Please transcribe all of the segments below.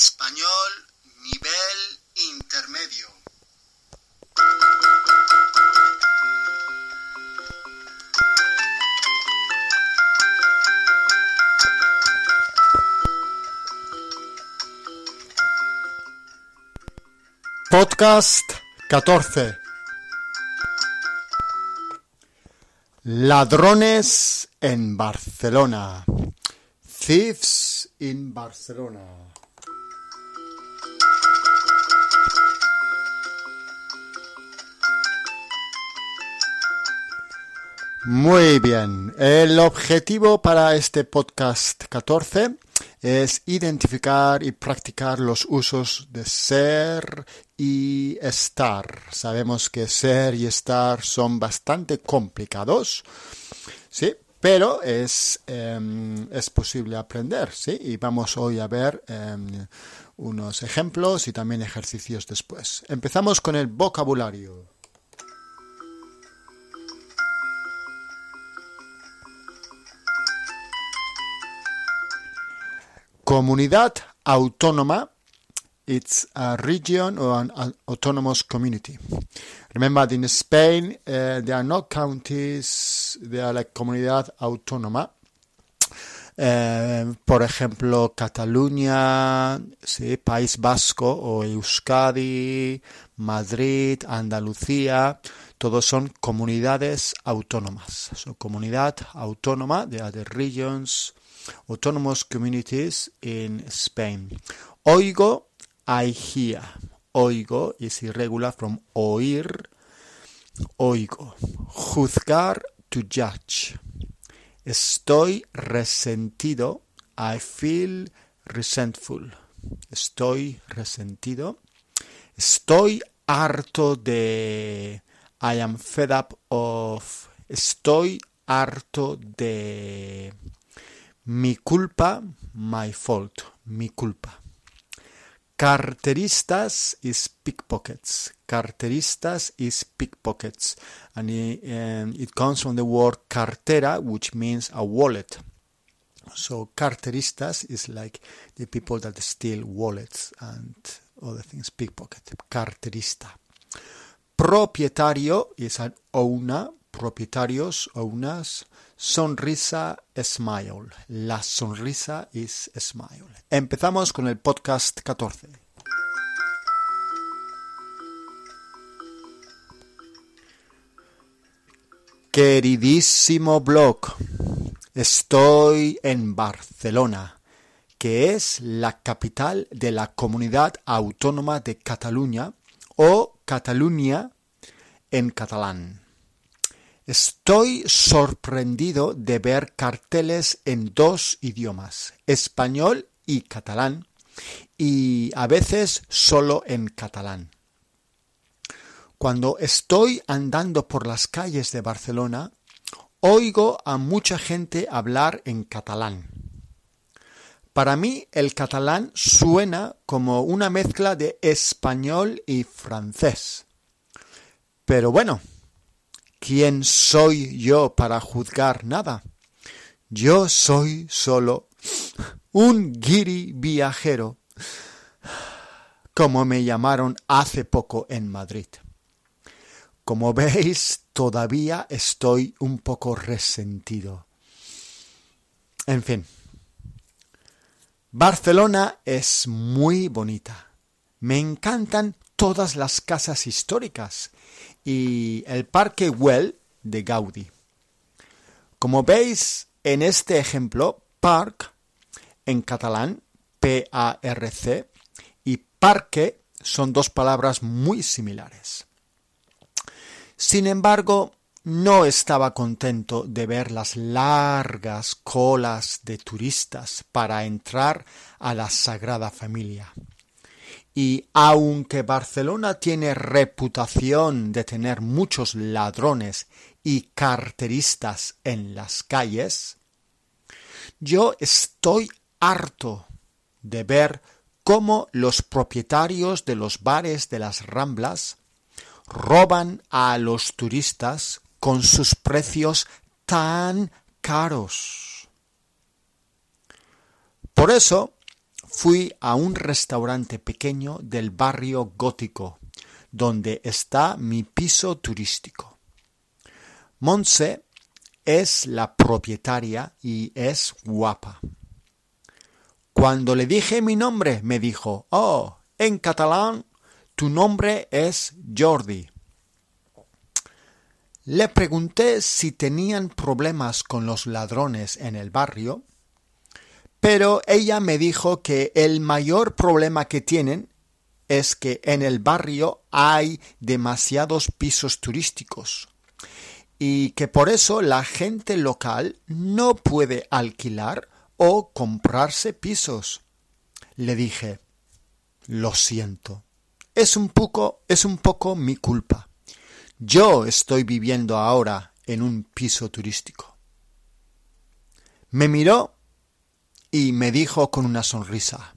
Español nivel intermedio. Podcast 14. Ladrones en Barcelona. Thieves in Barcelona. Muy bien. El objetivo para este podcast 14 es identificar y practicar los usos de ser y estar. Sabemos que ser y estar son bastante complicados, ¿sí? Pero es, em, es posible aprender, ¿sí? Y vamos hoy a ver em, unos ejemplos y también ejercicios después. Empezamos con el vocabulario. Comunidad autónoma, it's a region or an autonomous community. Remember in Spain, uh, there are no counties, they are like comunidad autónoma. Uh, por ejemplo, Cataluña, País Vasco o Euskadi, Madrid, Andalucía, todos son comunidades autónomas. So, comunidad autónoma, they are the regions autonomous communities in Spain. Oigo, I hear. Oigo is irregular from oír, oigo. Juzgar, to judge. Estoy resentido, I feel resentful. Estoy resentido. Estoy harto de... I am fed up of... Estoy harto de... Mi culpa, my fault, mi culpa. Carteristas is pickpockets. Carteristas is pickpockets. And it, um, it comes from the word cartera, which means a wallet. So carteristas is like the people that steal wallets and other things, pickpocket. Carterista. Propietario is an owner, propietarios, owners. Sonrisa, smile. La sonrisa is smile. Empezamos con el podcast 14. Queridísimo blog, estoy en Barcelona, que es la capital de la comunidad autónoma de Cataluña o Cataluña en catalán. Estoy sorprendido de ver carteles en dos idiomas, español y catalán, y a veces solo en catalán. Cuando estoy andando por las calles de Barcelona, oigo a mucha gente hablar en catalán. Para mí el catalán suena como una mezcla de español y francés. Pero bueno, ¿quién soy yo para juzgar nada? Yo soy solo un guiri viajero, como me llamaron hace poco en Madrid. Como veis, todavía estoy un poco resentido. En fin. Barcelona es muy bonita. Me encantan todas las casas históricas y el Parque Güell de Gaudí. Como veis en este ejemplo, park en catalán, P-A-R-C, y parque son dos palabras muy similares. Sin embargo, no estaba contento de ver las largas colas de turistas para entrar a la Sagrada Familia. Y aunque Barcelona tiene reputación de tener muchos ladrones y carteristas en las calles, yo estoy harto de ver cómo los propietarios de los bares de las Ramblas roban a los turistas con sus precios tan caros. Por eso fui a un restaurante pequeño del barrio gótico, donde está mi piso turístico. Montse es la propietaria y es guapa. Cuando le dije mi nombre, me dijo, oh, en catalán, tu nombre es Jordi. Le pregunté si tenían problemas con los ladrones en el barrio, pero ella me dijo que el mayor problema que tienen es que en el barrio hay demasiados pisos turísticos y que por eso la gente local no puede alquilar o comprarse pisos. Le dije, lo siento, es un poco, es un poco mi culpa. Yo estoy viviendo ahora en un piso turístico. Me miró y me dijo con una sonrisa,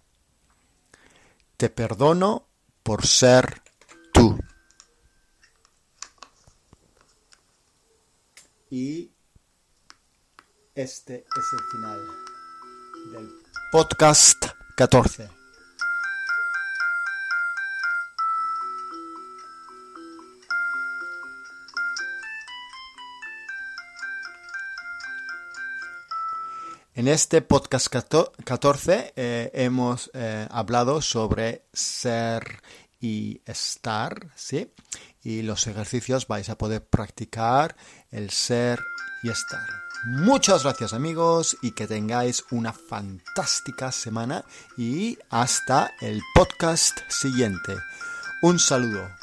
te perdono por ser tú. Y este es el final del podcast 14. En este podcast 14 eh, hemos eh, hablado sobre ser y estar, ¿sí? Y los ejercicios vais a poder practicar el ser y estar. Muchas gracias amigos y que tengáis una fantástica semana y hasta el podcast siguiente. Un saludo.